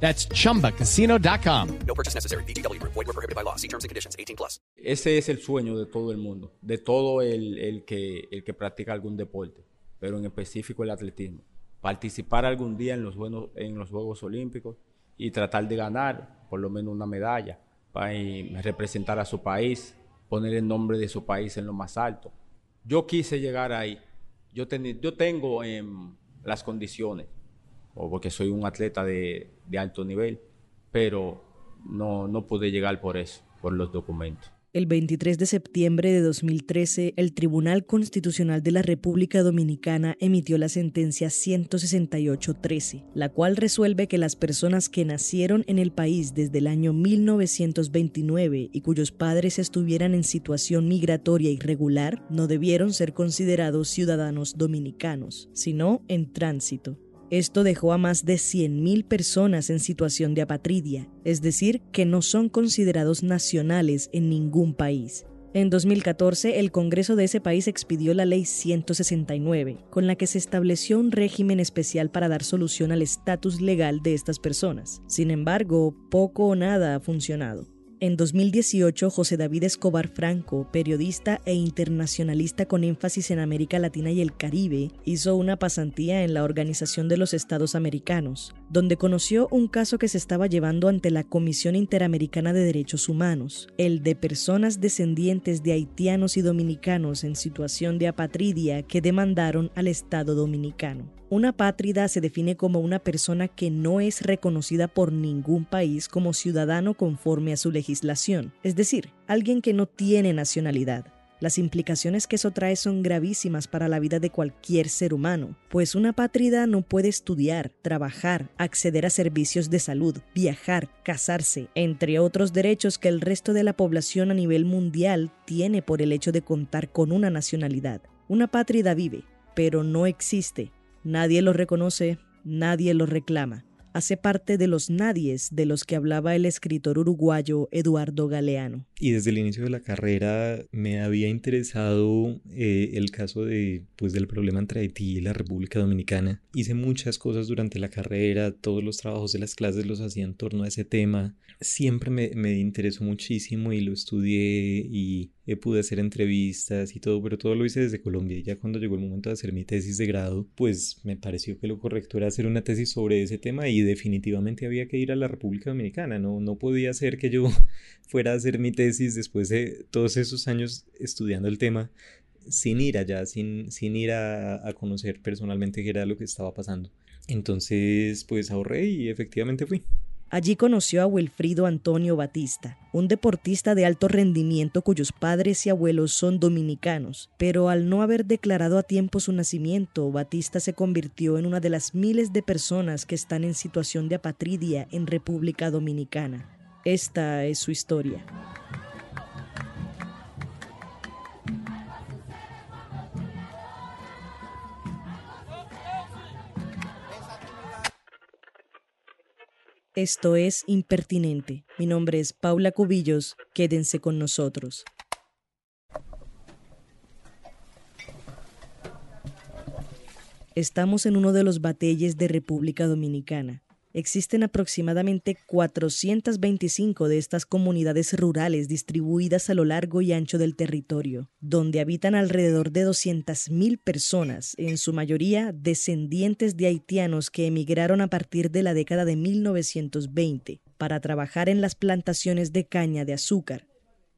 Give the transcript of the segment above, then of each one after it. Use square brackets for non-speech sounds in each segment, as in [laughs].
That's chumbacasino.com. No purchase necessary. BGW. Void were prohibited by law. See terms and conditions. 18 plus. Ese es el sueño de todo el mundo, de todo el, el que, el que practica algún deporte, pero en específico el atletismo. Participar algún día en los, buenos, en los Juegos Olímpicos y tratar de ganar por lo menos una medalla para representar a su país, poner el nombre de su país en lo más alto. Yo quise llegar ahí. Yo, ten- yo tengo em, las condiciones, o porque soy un atleta de, alto nivel, pero no, no pude llegar por eso, por los documentos. El 23 de septiembre de 2013, el Tribunal Constitucional de la República Dominicana emitió la sentencia 168-13, la cual resuelve que las personas que nacieron en el país desde el año 1929 y cuyos padres estuvieran en situación migratoria irregular no debieron ser considerados ciudadanos dominicanos, sino en tránsito. Esto dejó a más de 100.000 personas en situación de apatridia, es decir, que no son considerados nacionales en ningún país. En 2014, el Congreso de ese país expidió la Ley 169, con la que se estableció un régimen especial para dar solución al estatus legal de estas personas. Sin embargo, poco o nada ha funcionado. En 2018, José David Escobar Franco, periodista e internacionalista con énfasis en América Latina y el Caribe, hizo una pasantía en la Organización de los Estados Americanos, donde conoció un caso que se estaba llevando ante la Comisión Interamericana de Derechos Humanos, el de personas descendientes de haitianos y dominicanos en situación de apatridia que demandaron al Estado dominicano. Una pátrida se define como una persona que no es reconocida por ningún país como ciudadano conforme a su legislación, es decir, alguien que no tiene nacionalidad. Las implicaciones que eso trae son gravísimas para la vida de cualquier ser humano, pues una pátrida no puede estudiar, trabajar, acceder a servicios de salud, viajar, casarse, entre otros derechos que el resto de la población a nivel mundial tiene por el hecho de contar con una nacionalidad. Una pátrida vive, pero no existe. Nadie lo reconoce, nadie lo reclama. Hace parte de los nadies de los que hablaba el escritor uruguayo Eduardo Galeano. Y desde el inicio de la carrera me había interesado eh, el caso de, pues, del problema entre Haití y la República Dominicana. Hice muchas cosas durante la carrera, todos los trabajos de las clases los hacía en torno a ese tema. Siempre me, me interesó muchísimo y lo estudié y eh, pude hacer entrevistas y todo, pero todo lo hice desde Colombia. Y ya cuando llegó el momento de hacer mi tesis de grado, pues me pareció que lo correcto era hacer una tesis sobre ese tema y definitivamente había que ir a la República Dominicana. No, no podía ser que yo [laughs] fuera a hacer mi tesis después de todos esos años estudiando el tema sin ir allá, sin, sin ir a, a conocer personalmente qué era lo que estaba pasando. Entonces, pues ahorré y efectivamente fui. Allí conoció a Wilfrido Antonio Batista, un deportista de alto rendimiento cuyos padres y abuelos son dominicanos, pero al no haber declarado a tiempo su nacimiento, Batista se convirtió en una de las miles de personas que están en situación de apatridia en República Dominicana. Esta es su historia. Esto es Impertinente. Mi nombre es Paula Cubillos. Quédense con nosotros. Estamos en uno de los batelles de República Dominicana. Existen aproximadamente 425 de estas comunidades rurales distribuidas a lo largo y ancho del territorio, donde habitan alrededor de 200.000 personas, en su mayoría descendientes de haitianos que emigraron a partir de la década de 1920 para trabajar en las plantaciones de caña de azúcar.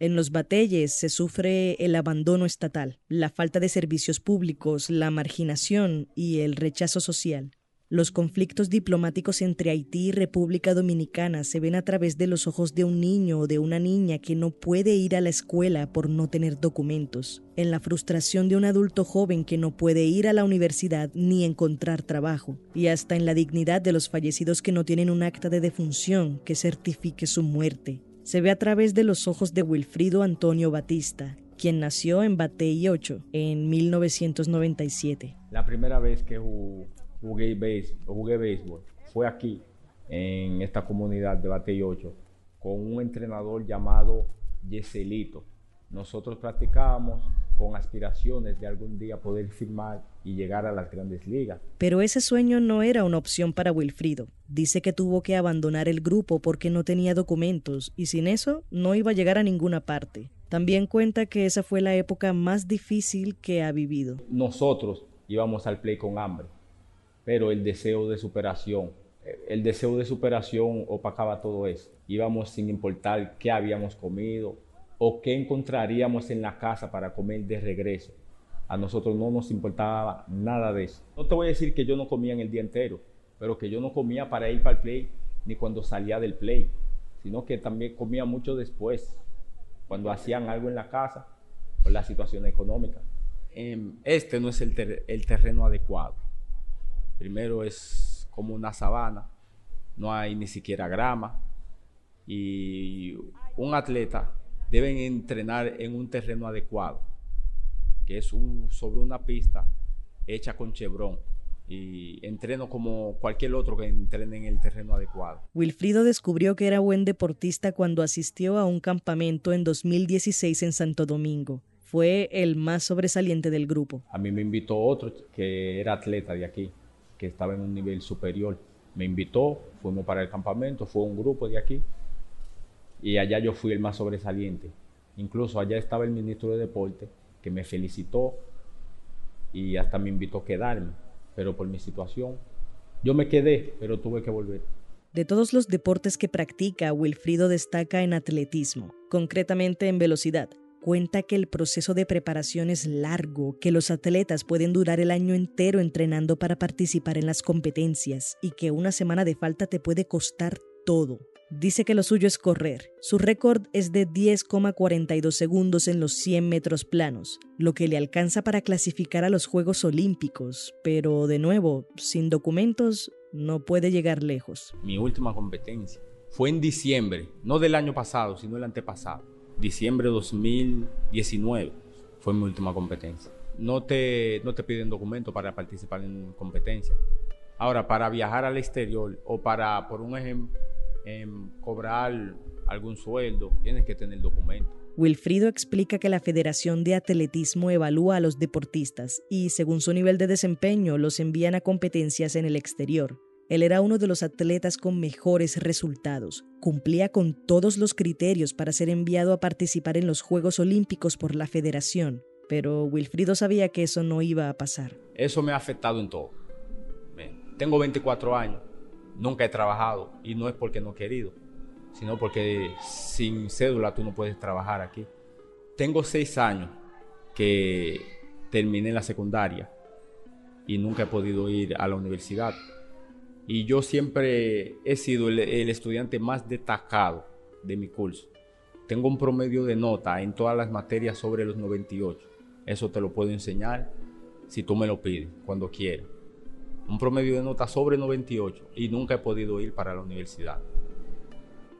En los batelles se sufre el abandono estatal, la falta de servicios públicos, la marginación y el rechazo social. Los conflictos diplomáticos entre Haití y República Dominicana se ven a través de los ojos de un niño o de una niña que no puede ir a la escuela por no tener documentos, en la frustración de un adulto joven que no puede ir a la universidad ni encontrar trabajo, y hasta en la dignidad de los fallecidos que no tienen un acta de defunción que certifique su muerte. se ve a través de los ojos de Wilfrido Antonio Batista, quien nació en Batey 8 en 1997. La primera vez que jugué, béisbol fue aquí, en esta comunidad de Batey 8, con un entrenador llamado Yeselito. Nosotros practicábamos con aspiraciones de algún día poder firmar y llegar a las grandes ligas. Pero ese sueño no era una opción para Wilfrido. Dice que tuvo que abandonar el grupo porque no tenía documentos y sin eso no iba a llegar a ninguna parte. También cuenta que esa fue la época más difícil que ha vivido. Nosotros íbamos al play con hambre, pero el deseo de superación, el deseo de superación opacaba todo eso. Íbamos sin importar qué habíamos comido, o qué encontraríamos en la casa para comer de regreso. A nosotros no nos importaba nada de eso. No te voy a decir que yo no comía en el día entero, pero que yo no comía para ir para el play ni cuando salía del play, sino que también comía mucho después, cuando hacían algo en la casa o la situación económica. Em, este no es el terreno adecuado. Primero es como una sabana, no hay ni siquiera grama y un atleta deben entrenar en un terreno adecuado, que es sobre una pista hecha con chevron y entreno como cualquier otro que entrene en el terreno adecuado. Wilfrido descubrió que era buen deportista cuando asistió a un campamento en 2016 en Santo Domingo. Fue el más sobresaliente del grupo. A mí me invitó otro que era atleta de aquí, que estaba en un nivel superior. Me invitó, fuimos para el campamento, fue un grupo de aquí y allá yo fui el más sobresaliente. Incluso allá estaba el ministro de Deporte que me felicitó y hasta me invitó a quedarme, pero por mi situación yo me quedé, pero tuve que volver. De todos los deportes que practica, Wilfrido destaca en atletismo, concretamente en velocidad. Cuenta que el proceso de preparación es largo, que los atletas pueden durar el año entero entrenando para participar en las competencias y que una semana de falta te puede costar todo. Dice que lo suyo es correr. Su récord es de 10,42 segundos en los 100 metros planos, lo que le alcanza para clasificar a los Juegos Olímpicos, pero de nuevo, sin documentos, no puede llegar lejos. Mi última competencia fue en diciembre, no del año pasado, sino el antepasado. Diciembre de 2019 fue mi última competencia. No te, no te piden documento para participar en competencia. Ahora, para viajar al exterior o para, por un ejemplo, cobrar algún sueldo, tienes que tener documento. Wilfrido explica que la Federación de Atletismo evalúa a los deportistas y, según su nivel de desempeño, los envían a competencias en el exterior. Él era uno de los atletas con mejores resultados. Cumplía con todos los criterios para ser enviado a participar en los Juegos Olímpicos por la Federación, pero Wilfrido sabía que eso no iba a pasar. Eso me ha afectado en todo. Tengo 24 años nunca he trabajado y no es porque no he querido, sino porque sin cédula tú no puedes trabajar aquí. Tengo seis años que terminé la secundaria y nunca he podido ir a la universidad. Y yo siempre he sido el, estudiante más destacado de mi curso. Tengo un promedio de nota en todas las materias sobre los 98. Eso te lo puedo enseñar si tú me lo pides, cuando quieras un promedio de nota sobre 98 y nunca he podido ir para la universidad.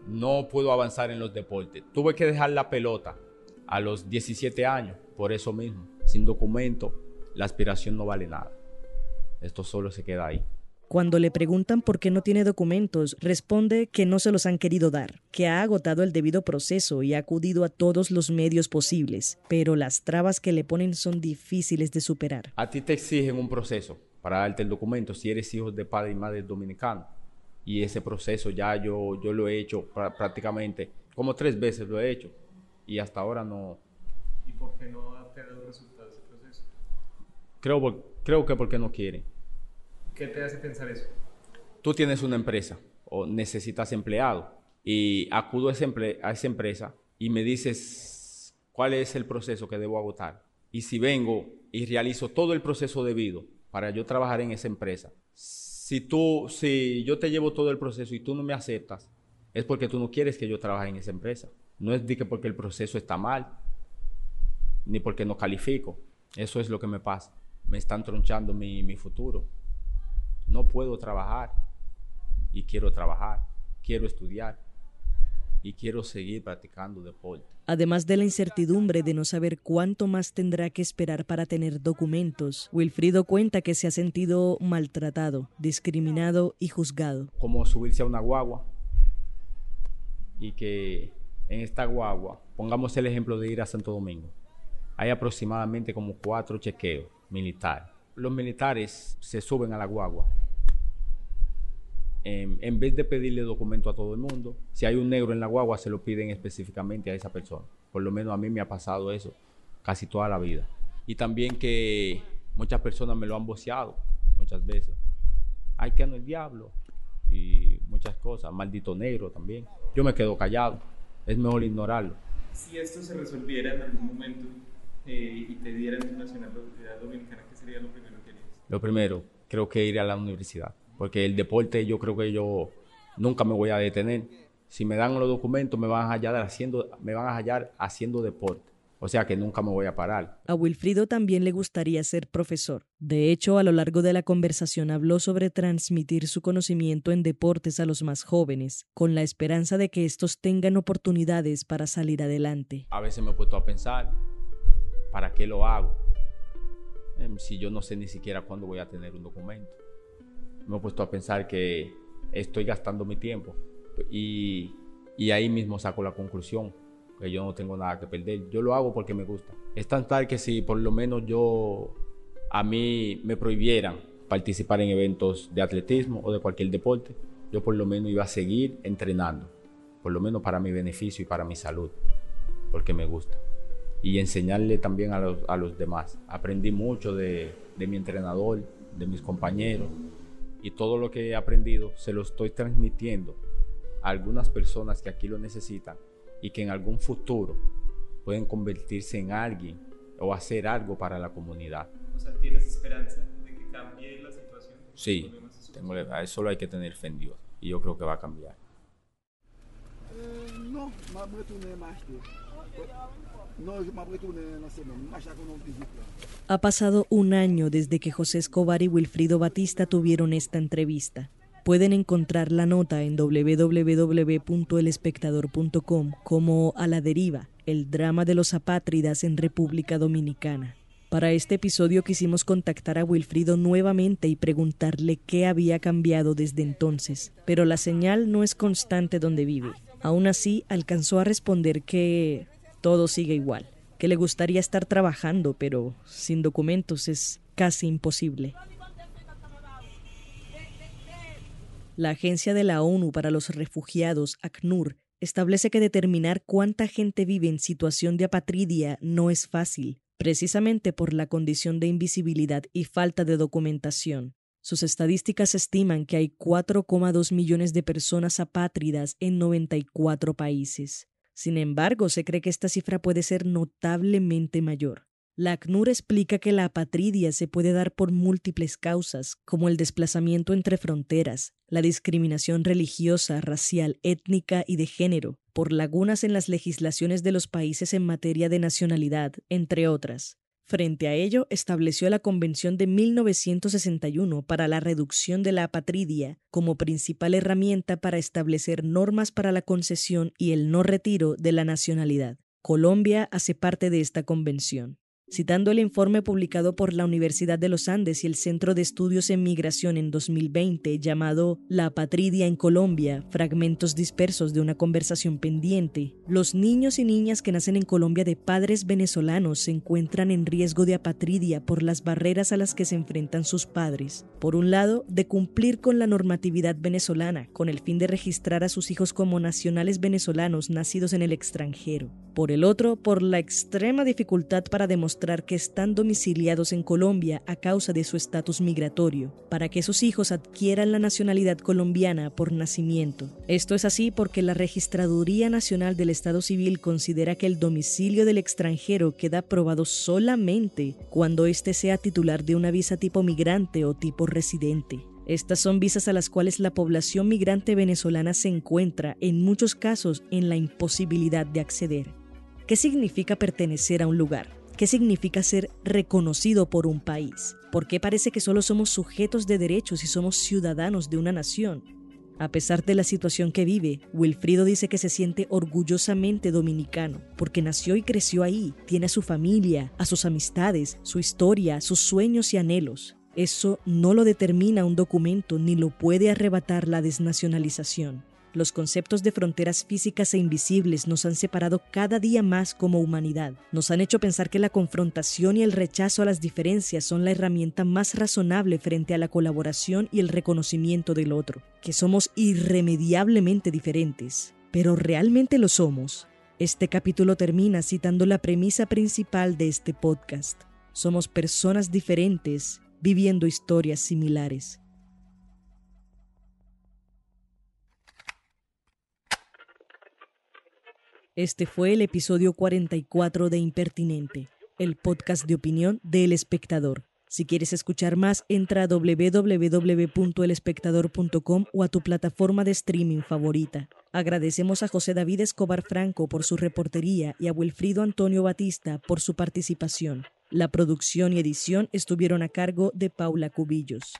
No puedo avanzar en los deportes. Tuve que dejar la pelota a los 17 años, por eso mismo. Sin documento, la aspiración no vale nada. Esto solo se queda ahí. Cuando le preguntan por qué no tiene documentos, responde que no se los han querido dar, que ha agotado el debido proceso y ha acudido a todos los medios posibles, pero las trabas que le ponen son difíciles de superar. A ti te exigen un proceso, para darte el documento si eres hijo de padre y madre dominicano. Y ese proceso ya yo, yo lo he hecho prácticamente, como tres veces lo he hecho. Y hasta ahora no... ¿Y por qué no ha tenido resultados ese proceso? Creo, creo que porque no quiere. ¿Qué te hace pensar eso? Tú tienes una empresa o necesitas empleado y acudo a, a esa empresa y me dices cuál es el proceso que debo agotar. Y si vengo y realizo todo el proceso debido, para yo trabajar en esa empresa. Si tú, si yo te llevo todo el proceso y tú no me aceptas, es porque tú no quieres que yo trabaje en esa empresa. No es que porque el proceso está mal, ni porque no califico. Eso es lo que me pasa. Me están tronchando mi, mi futuro. No puedo trabajar y quiero trabajar, quiero estudiar. y quiero seguir practicando deporte. Además de la incertidumbre de no saber cuánto más tendrá que esperar para tener documentos, Wilfrido cuenta que se ha sentido maltratado, discriminado y juzgado. Como subirse a una guagua y que en esta guagua, pongamos el ejemplo de ir a Santo Domingo, hay aproximadamente como cuatro chequeos militares. Los militares se suben a la guagua en, en, vez de pedirle documento a todo el mundo, si hay un negro en la guagua, se lo piden específicamente a esa persona. Por lo menos a mí me ha pasado eso casi toda la vida. Y también que muchas personas me lo han voceado muchas veces. Haitiano el diablo y muchas cosas. Maldito negro también. Yo me quedo callado. Es mejor ignorarlo. Si esto se resolviera en algún momento eh, y te dieran tu nacionalidad dominicana, ¿qué sería lo primero que harías? Lo primero, creo que ir a la universidad porque el deporte yo creo que yo nunca me voy a detener. Si me dan los documentos me van a hallar haciendo, me van a hallar haciendo deporte. O sea que nunca me voy a parar. A Wilfrido también le gustaría ser profesor. De hecho, a lo largo de la conversación habló sobre transmitir su conocimiento en deportes a los más jóvenes, con la esperanza de que estos tengan oportunidades para salir adelante. A veces me he puesto a pensar, ¿para qué lo hago? Em, si yo no sé ni siquiera cuándo voy a tener un documento me he puesto a pensar que estoy gastando mi tiempo y, y, ahí mismo saco la conclusión que yo no tengo nada que perder. Yo lo hago porque me gusta. Es tan tal que si por lo menos yo a mí me prohibieran participar en eventos de atletismo o de cualquier deporte, yo por lo menos iba a seguir entrenando, por lo menos para mi beneficio y para mi salud, porque me gusta. Y enseñarle también a los, a los demás. Aprendí mucho de, de mi entrenador, de mis compañeros, y todo lo que he aprendido se lo estoy transmitiendo a algunas personas que aquí lo necesitan y que en algún futuro pueden convertirse en alguien o hacer algo para la comunidad. O sea, ¿tienes esperanza de que cambie la situación? Sí, tengo, a eso solo hay que tener fe en Dios y yo creo que va a cambiar. Eh, no, más ha pasado un año desde que José Escobar y Wilfrido Batista tuvieron esta entrevista. Pueden encontrar la nota en www.elespectador.com como A la deriva, el drama de los apátridas en República Dominicana. Para este episodio quisimos contactar a Wilfrido nuevamente y preguntarle qué había cambiado desde entonces, pero la señal no es constante donde vive. Aún así, alcanzó a responder que todo sigue igual, que le gustaría estar trabajando, pero sin documentos es casi imposible. La Agencia de la ONU para los Refugiados, ACNUR, establece que determinar cuánta gente vive en situación de apatridia no es fácil, precisamente por la condición de invisibilidad y falta de documentación. Sus estadísticas estiman que hay 4,2 millones de personas apátridas en 94 países. Sin embargo, se cree que esta cifra puede ser notablemente mayor. La ACNUR explica que la apatridia se puede dar por múltiples causas, como el desplazamiento entre fronteras, la discriminación religiosa, racial, étnica y de género, por lagunas en las legislaciones de los países en materia de nacionalidad, entre otras. Frente a ello, estableció la Convención de 1961 para la reducción de la apatridia como principal herramienta para establecer normas para la concesión y el no retiro de la nacionalidad. Colombia hace parte de esta convención. Citando el informe publicado por la Universidad de los Andes y el Centro de Estudios en Migración en 2020 llamado La Apatridia en Colombia, fragmentos dispersos de una conversación pendiente, los niños y niñas que nacen en Colombia de padres venezolanos se encuentran en riesgo de apatridia por las barreras a las que se enfrentan sus padres. Por un lado, de cumplir con la normatividad venezolana, con el fin de registrar a sus hijos como nacionales venezolanos nacidos en el extranjero. Por el otro, por la extrema dificultad para demostrar que están domiciliados en Colombia a causa de su estatus migratorio, para que sus hijos adquieran la nacionalidad colombiana por nacimiento. Esto es así porque la Registraduría Nacional del Estado Civil considera que el domicilio del extranjero queda aprobado solamente cuando éste sea titular de una visa tipo migrante o tipo residente. Estas son visas a las cuales la población migrante venezolana se encuentra, en muchos casos, en la imposibilidad de acceder. ¿Qué significa pertenecer a un lugar? ¿Qué significa ser reconocido por un país? ¿Por qué parece que solo somos sujetos de derechos y somos ciudadanos de una nación? A pesar de la situación que vive, Wilfrido dice que se siente orgullosamente dominicano, porque nació y creció ahí, tiene a su familia, a sus amistades, su historia, sus sueños y anhelos. Eso no lo determina un documento ni lo puede arrebatar la desnacionalización. Los conceptos de fronteras físicas e invisibles nos han separado cada día más como humanidad. Nos han hecho pensar que la confrontación y el rechazo a las diferencias son la herramienta más razonable frente a la colaboración y el reconocimiento del otro, que somos irremediablemente diferentes. Pero ¿realmente lo somos? Este capítulo termina citando la premisa principal de este podcast. Somos personas diferentes viviendo historias similares. Este fue el episodio 44 de Impertinente, el podcast de opinión de El Espectador. Si quieres escuchar más, entra a www.elespectador.com o a tu plataforma de streaming favorita. Agradecemos a José David Escobar Franco por su reportería y a Wilfrido Antonio Batista por su participación. La producción y edición estuvieron a cargo de Paula Cubillos.